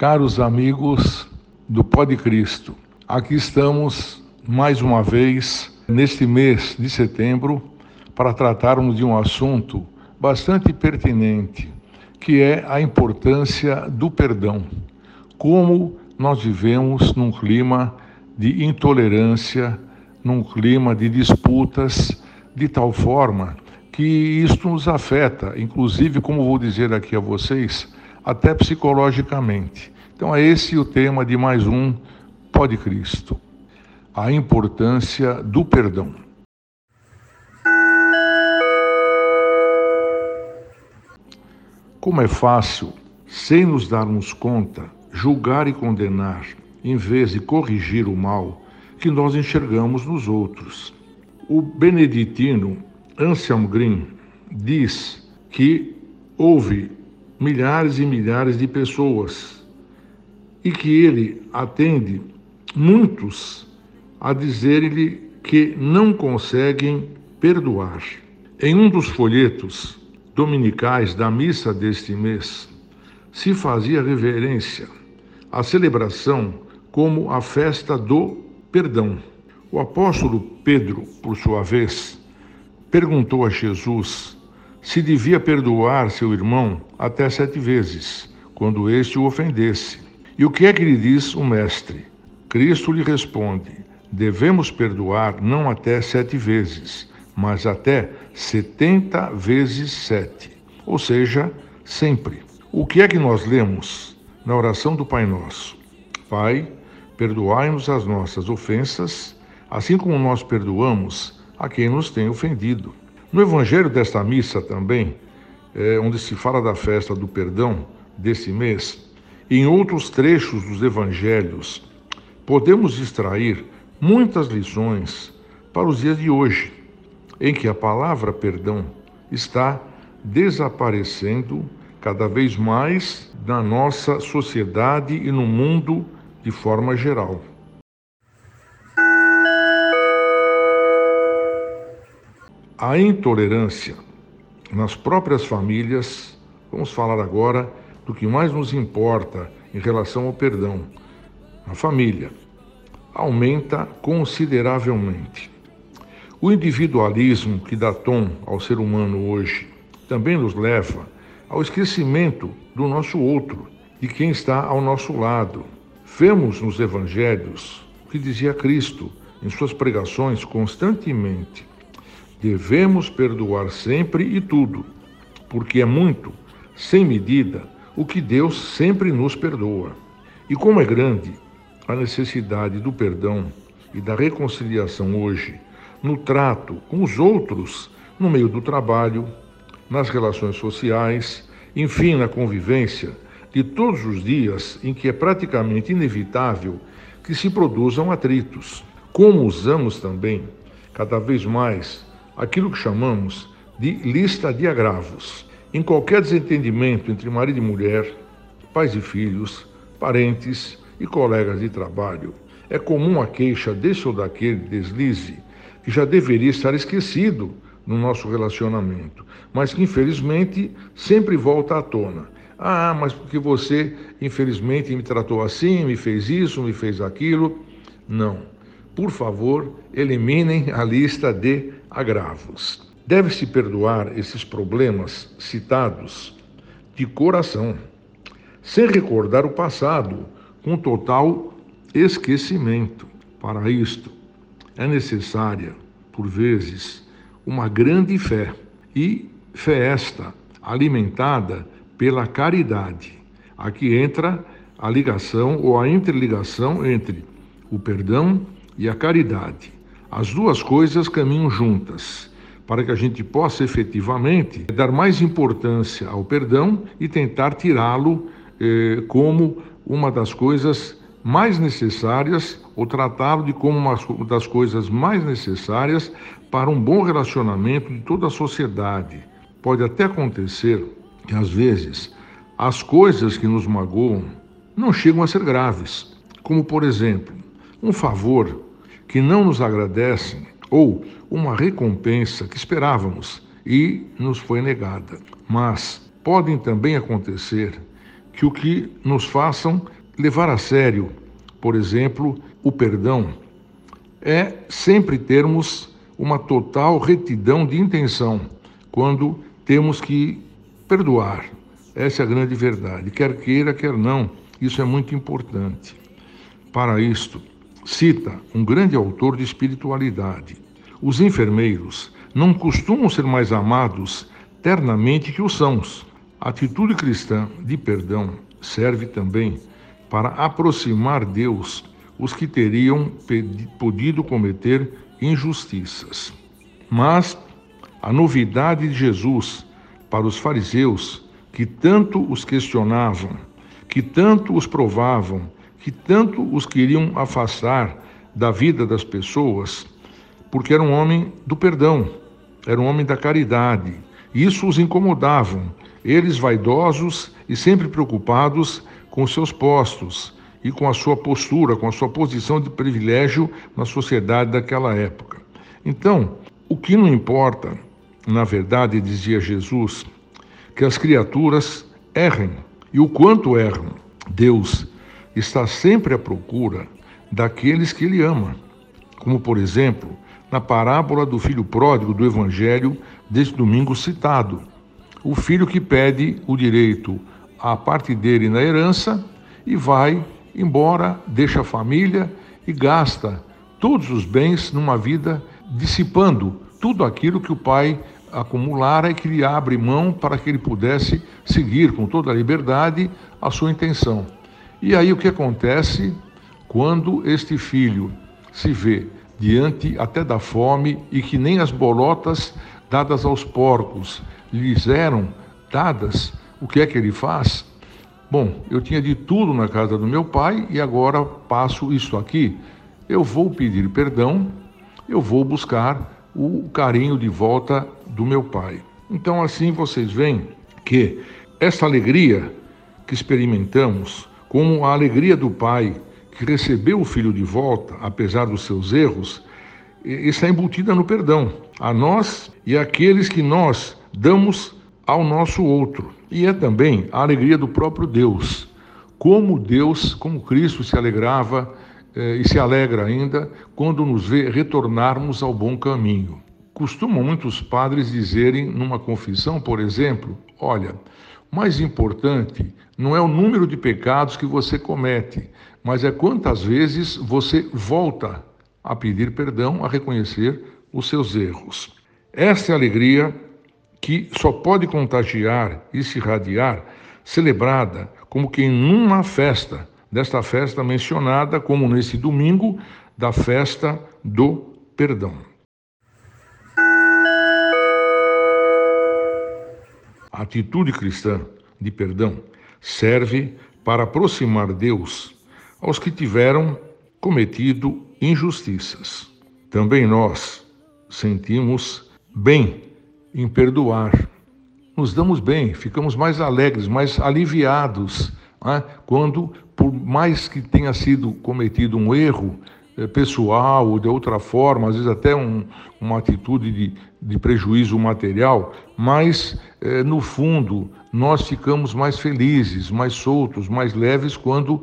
Caros amigos do Pode Cristo, aqui estamos mais uma vez neste mês de setembro para tratarmos de um assunto bastante pertinente, que é a importância do perdão. Como nós vivemos num clima de intolerância, num clima de disputas, de tal forma que isto nos afeta, inclusive, como vou dizer aqui a vocês, até psicologicamente. Então é esse o tema de mais um Pode Cristo. A importância do perdão. Como é fácil, sem nos darmos conta, julgar e condenar, em vez de corrigir o mal que nós enxergamos nos outros. O beneditino Anselm Green diz que houve milhares e milhares de pessoas e que ele atende muitos a dizer-lhe que não conseguem perdoar. Em um dos folhetos dominicais da missa deste mês, se fazia reverência à celebração como a festa do perdão. O apóstolo Pedro, por sua vez, perguntou a Jesus se devia perdoar seu irmão até sete vezes, quando este o ofendesse. E o que é que lhe diz o Mestre? Cristo lhe responde: devemos perdoar não até sete vezes, mas até setenta vezes sete, ou seja, sempre. O que é que nós lemos na oração do Pai Nosso? Pai, perdoai-nos as nossas ofensas, assim como nós perdoamos a quem nos tem ofendido. No Evangelho desta missa também, é, onde se fala da festa do perdão desse mês, em outros trechos dos Evangelhos, podemos extrair muitas lições para os dias de hoje, em que a palavra perdão está desaparecendo cada vez mais na nossa sociedade e no mundo de forma geral. A intolerância nas próprias famílias, vamos falar agora do que mais nos importa em relação ao perdão. A família aumenta consideravelmente. O individualismo que dá tom ao ser humano hoje também nos leva ao esquecimento do nosso outro, de quem está ao nosso lado. Vemos nos evangelhos o que dizia Cristo em suas pregações constantemente Devemos perdoar sempre e tudo, porque é muito, sem medida, o que Deus sempre nos perdoa. E como é grande a necessidade do perdão e da reconciliação hoje, no trato com os outros, no meio do trabalho, nas relações sociais, enfim, na convivência de todos os dias em que é praticamente inevitável que se produzam atritos. Como usamos também, cada vez mais, aquilo que chamamos de lista de agravos. Em qualquer desentendimento entre marido e mulher, pais e filhos, parentes e colegas de trabalho, é comum a queixa desse ou daquele deslize que já deveria estar esquecido no nosso relacionamento, mas que infelizmente sempre volta à tona. Ah, mas porque você infelizmente me tratou assim, me fez isso, me fez aquilo. Não. Por favor, eliminem a lista de agravos. Deve-se perdoar esses problemas citados de coração, sem recordar o passado, com total esquecimento. Para isto, é necessária, por vezes, uma grande fé, e fé esta alimentada pela caridade. Aqui entra a ligação ou a interligação entre o perdão e a caridade. As duas coisas caminham juntas, para que a gente possa efetivamente dar mais importância ao perdão e tentar tirá-lo eh, como uma das coisas mais necessárias, ou tratá-lo de como uma das coisas mais necessárias para um bom relacionamento de toda a sociedade. Pode até acontecer que, às vezes, as coisas que nos magoam não chegam a ser graves, como, por exemplo, um favor que não nos agradecem ou uma recompensa que esperávamos e nos foi negada. Mas podem também acontecer que o que nos façam levar a sério, por exemplo, o perdão, é sempre termos uma total retidão de intenção quando temos que perdoar. Essa é a grande verdade. Quer queira, quer não, isso é muito importante. Para isto, cita um grande autor de espiritualidade. Os enfermeiros não costumam ser mais amados ternamente que os sãos. A atitude cristã de perdão serve também para aproximar Deus os que teriam podido cometer injustiças. Mas a novidade de Jesus para os fariseus, que tanto os questionavam, que tanto os provavam, que tanto os queriam afastar da vida das pessoas, porque era um homem do perdão, era um homem da caridade. Isso os incomodava. Eles vaidosos e sempre preocupados com seus postos e com a sua postura, com a sua posição de privilégio na sociedade daquela época. Então, o que não importa, na verdade, dizia Jesus, que as criaturas errem e o quanto erram. Deus está sempre à procura daqueles que ele ama, como por exemplo, na parábola do filho pródigo do evangelho deste domingo citado. O filho que pede o direito à parte dele na herança e vai embora, deixa a família e gasta todos os bens numa vida dissipando tudo aquilo que o pai acumulara e que lhe abre mão para que ele pudesse seguir com toda a liberdade a sua intenção. E aí o que acontece quando este filho se vê diante até da fome e que nem as bolotas dadas aos porcos lhes eram dadas, o que é que ele faz? Bom, eu tinha de tudo na casa do meu pai e agora passo isso aqui. Eu vou pedir perdão, eu vou buscar o carinho de volta do meu pai. Então, assim vocês veem que essa alegria que experimentamos, como a alegria do pai que recebeu o filho de volta, apesar dos seus erros, está embutida no perdão, a nós e àqueles que nós damos ao nosso outro. E é também a alegria do próprio Deus. Como Deus, como Cristo se alegrava eh, e se alegra ainda quando nos vê retornarmos ao bom caminho. Costumam muitos padres dizerem numa confissão, por exemplo, olha, mais importante não é o número de pecados que você comete, mas é quantas vezes você volta a pedir perdão, a reconhecer os seus erros. Esta é a alegria que só pode contagiar e se irradiar, celebrada como que em uma festa, desta festa mencionada, como nesse domingo, da festa do perdão. Atitude cristã de perdão serve para aproximar Deus aos que tiveram cometido injustiças. Também nós sentimos bem em perdoar. Nos damos bem, ficamos mais alegres, mais aliviados, né? quando, por mais que tenha sido cometido um erro pessoal ou de outra forma, às vezes até um, uma atitude de, de, prejuízo material, mas é, no fundo nós ficamos mais felizes, mais soltos, mais leves quando,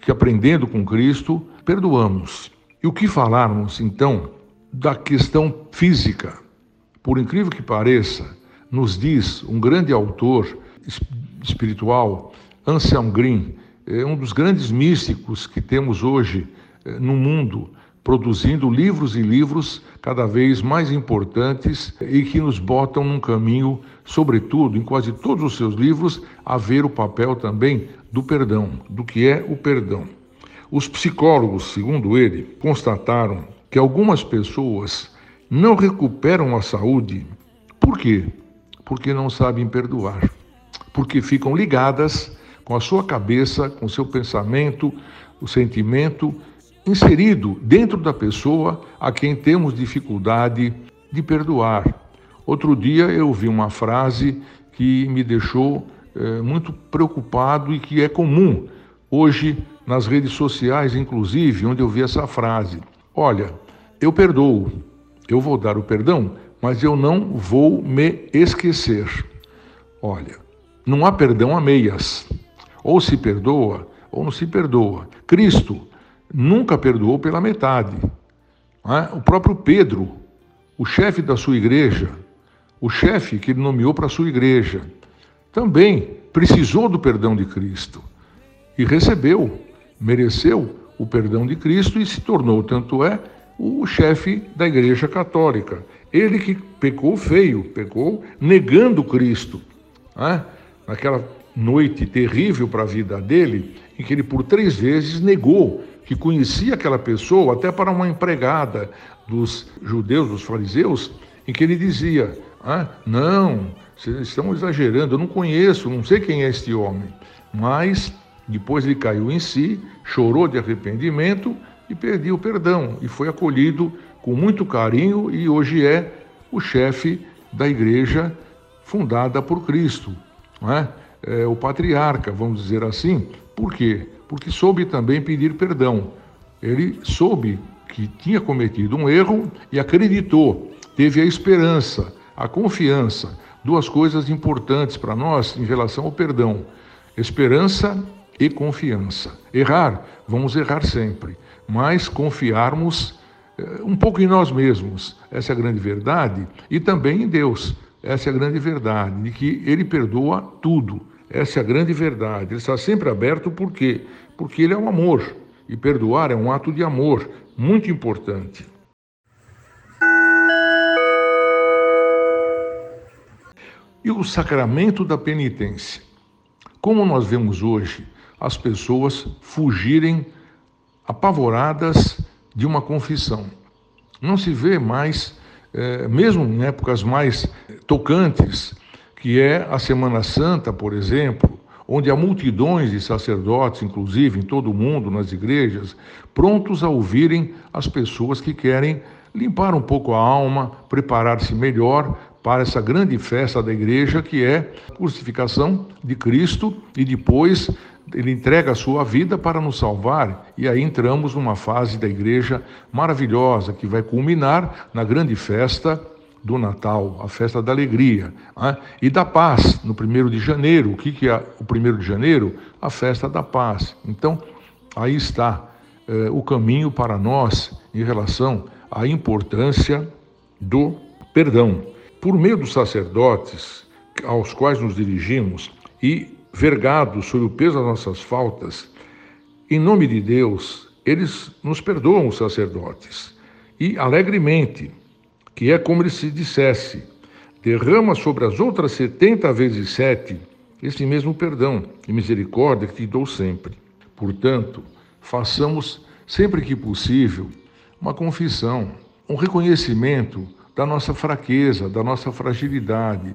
que aprendendo com Cristo, perdoamos. E o que falarmos então da questão física? Por incrível que pareça, nos diz um grande autor espiritual, Anselm Green, é um dos grandes místicos que temos hoje no mundo, produzindo livros e livros cada vez mais importantes e que nos botam num caminho, sobretudo em quase todos os seus livros, a ver o papel também do perdão, do que é o perdão. Os psicólogos, segundo ele, constataram que algumas pessoas não recuperam a saúde. Por quê? Porque não sabem perdoar. Porque ficam ligadas com a sua cabeça, com o seu pensamento, o sentimento inserido dentro da pessoa a quem temos dificuldade de perdoar. Outro dia eu vi uma frase que me deixou é, muito preocupado e que é comum hoje nas redes sociais, inclusive, onde eu vi essa frase: Olha, eu perdoo, eu vou dar o perdão, mas eu não vou me esquecer. Olha, não há perdão a meias. Ou se perdoa ou não se perdoa. Cristo nunca perdoou pela metade. É? O próprio Pedro, o chefe da sua igreja, o chefe que ele nomeou para a sua igreja, também precisou do perdão de Cristo e recebeu, mereceu o perdão de Cristo e se tornou, tanto é, o chefe da Igreja Católica. Ele que pecou feio, pecou negando Cristo. Né? Naquela noite terrível para a vida dele, em que ele por três vezes negou que conhecia aquela pessoa, até para uma empregada dos judeus, dos fariseus, em que ele dizia: ah, Não, vocês estão exagerando, eu não conheço, não sei quem é este homem. Mas depois ele caiu em si, chorou de arrependimento e pediu perdão e foi acolhido com muito carinho e hoje é o chefe da igreja fundada por Cristo, é? é o patriarca, vamos dizer assim. Por quê? Porque soube também pedir perdão. Ele soube que tinha cometido um erro e acreditou, teve a esperança, a confiança, duas coisas importantes para nós em relação ao perdão: esperança e confiança. Errar, vamos errar sempre, mas confiarmos eh, um pouco em nós mesmos, essa é a grande verdade, e também em Deus, essa é a grande verdade, de que Ele perdoa tudo, essa é a grande verdade. Ele está sempre aberto, por quê? Porque Ele é um amor, e perdoar é um ato de amor muito importante. E o sacramento da penitência. Como nós vemos hoje as pessoas fugirem apavoradas de uma confissão. Não se vê mais, é, mesmo em épocas mais tocantes, que é a Semana Santa, por exemplo, onde há multidões de sacerdotes, inclusive em todo o mundo, nas igrejas, prontos a ouvirem as pessoas que querem limpar um pouco a alma, preparar-se melhor para essa grande festa da igreja que é a crucificação de Cristo e depois ele entrega a sua vida para nos salvar, e aí entramos numa fase da igreja maravilhosa que vai culminar na grande festa do Natal, a festa da alegria né? e da paz, no primeiro de janeiro. O que, que é o primeiro de janeiro? A festa da paz. Então, aí está eh, o caminho para nós em relação à importância do perdão por meio dos sacerdotes aos quais nos dirigimos e vergados sob o peso das nossas faltas, em nome de Deus, eles nos perdoam, os sacerdotes, e alegremente, que é como se dissesse, derrama sobre as outras setenta vezes sete esse mesmo perdão e misericórdia que te dou sempre. Portanto, façamos sempre que possível uma confissão, um reconhecimento da nossa fraqueza, da nossa fragilidade.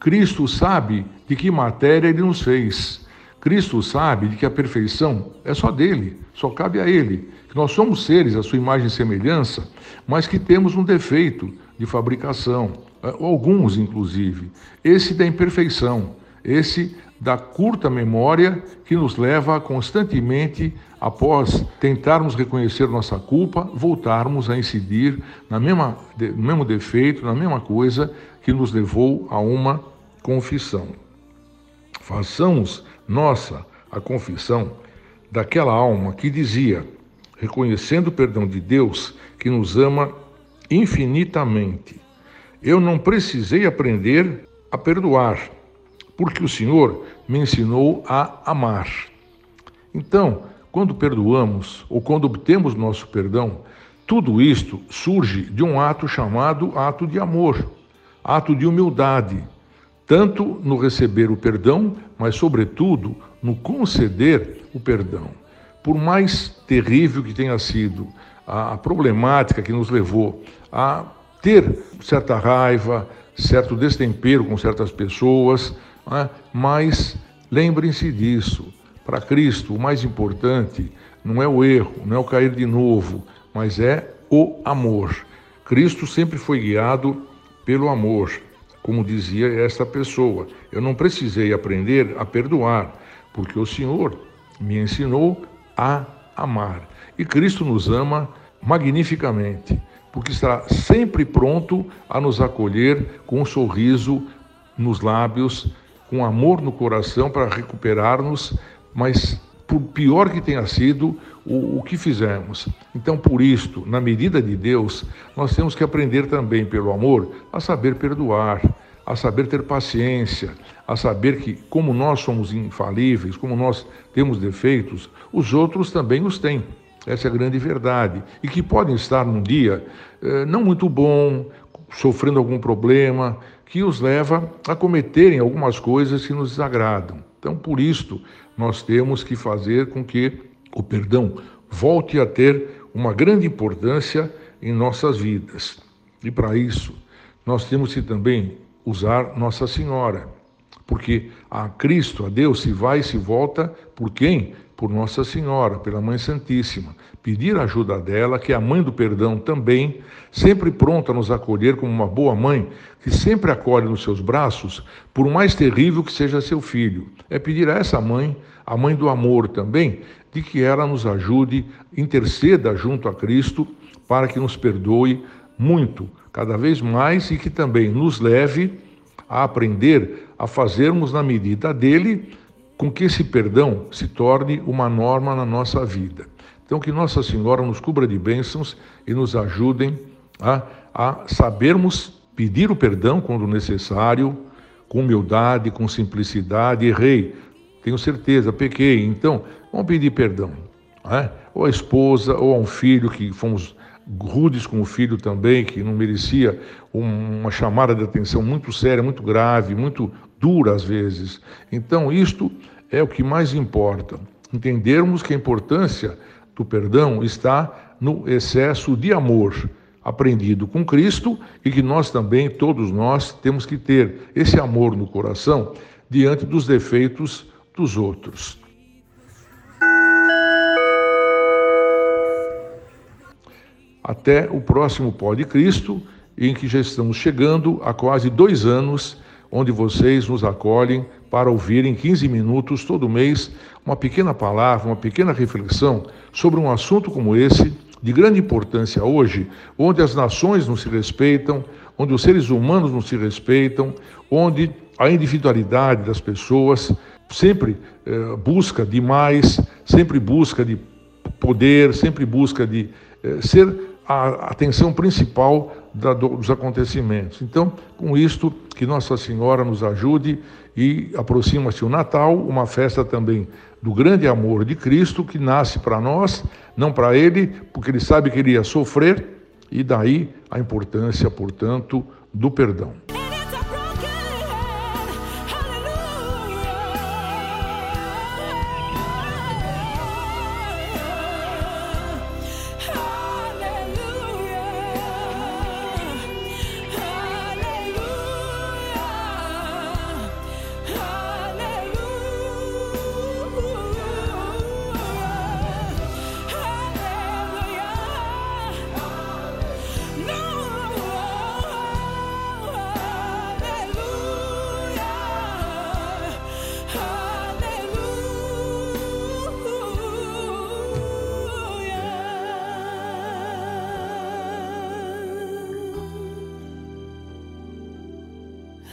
Cristo sabe de que matéria ele nos fez. Cristo sabe de que a perfeição é só dele, só cabe a ele. Que nós somos seres à sua imagem e semelhança, mas que temos um defeito de fabricação, eh, alguns inclusive. Esse da imperfeição, esse da curta memória que nos leva constantemente, após tentarmos reconhecer nossa culpa, voltarmos a incidir na mesma, no mesmo defeito, na mesma coisa que nos levou a uma confissão. Façamos nossa a confissão daquela alma que dizia, reconhecendo o perdão de Deus, que nos ama infinitamente. Eu não precisei aprender a perdoar porque o Senhor me ensinou a amar. Então, quando perdoamos ou quando obtemos nosso perdão, tudo isto surge de um ato chamado ato de amor, ato de humildade, tanto no receber o perdão, mas, sobretudo, no conceder o perdão. Por mais terrível que tenha sido a problemática que nos levou a ter certa raiva, certo destempero com certas pessoas, né? Mas lembrem-se disso. Para Cristo, o mais importante não é o erro, não é o cair de novo, mas é o amor. Cristo sempre foi guiado pelo amor, como dizia esta pessoa. Eu não precisei aprender a perdoar, porque o Senhor me ensinou a amar. E Cristo nos ama magnificamente, porque está sempre pronto a nos acolher com um sorriso nos lábios com amor no coração para recuperar-nos mas por pior que tenha sido o, o, que fizemos. Então, por isto, na medida de Deus, nós temos que aprender também, pelo amor, a saber perdoar, a saber ter paciência, a saber que, como nós somos infalíveis, como nós temos defeitos, os outros também os têm. Essa é a grande verdade. E que podem estar num dia eh, não muito bom, sofrendo algum problema, que os leva a cometerem algumas coisas que nos desagradam. Então, por isto, nós temos que fazer com que o perdão volte a ter uma grande importância em nossas vidas. E para isso, nós temos que também usar Nossa Senhora, porque a Cristo, a Deus, se vai e se volta por quem? Por Nossa Senhora, pela Mãe Santíssima. Pedir a ajuda dela, que é a mãe do perdão também, sempre pronta a nos acolher como uma boa mãe, que sempre acolhe nos seus braços, por mais terrível que seja seu filho. É pedir a essa mãe, a mãe do amor também, de que ela nos ajude, interceda junto a Cristo, para que nos perdoe muito, cada vez mais, e que também nos leve a aprender a fazermos na medida dele, com que esse perdão se torne uma norma na nossa vida. Então, que Nossa Senhora nos cubra de bênçãos e nos ajudem a, a sabermos pedir o perdão quando necessário, com humildade, com simplicidade. Errei, tenho certeza, pequei. Então, vamos pedir perdão. É? Ou a esposa, ou a um filho que fomos rudes com o filho também, que não merecia uma chamada de atenção muito séria, muito grave, muito dura às vezes. Então, isto é o que mais importa. Entendermos que a importância do perdão está no excesso de amor aprendido com Cristo e que nós também, todos nós, temos que ter esse amor no coração diante dos defeitos dos outros. Até o próximo Pó de Cristo, em que já estamos chegando a quase dois anos, onde vocês nos acolhem para ouvir em 15 minutos todo mês uma pequena palavra, uma pequena reflexão sobre um assunto como esse, de grande importância hoje, onde as nações não se respeitam, onde os seres humanos não se respeitam, onde a individualidade das pessoas sempre eh, busca de mais, sempre busca de poder, sempre busca de eh, ser a atenção principal da, dos acontecimentos. Então, com isto, que Nossa Senhora nos ajude e aproxima-se o Natal, uma festa também do grande amor de Cristo que nasce para nós, não para ele, porque ele sabe que ele ia sofrer, e daí a importância, portanto, do perdão.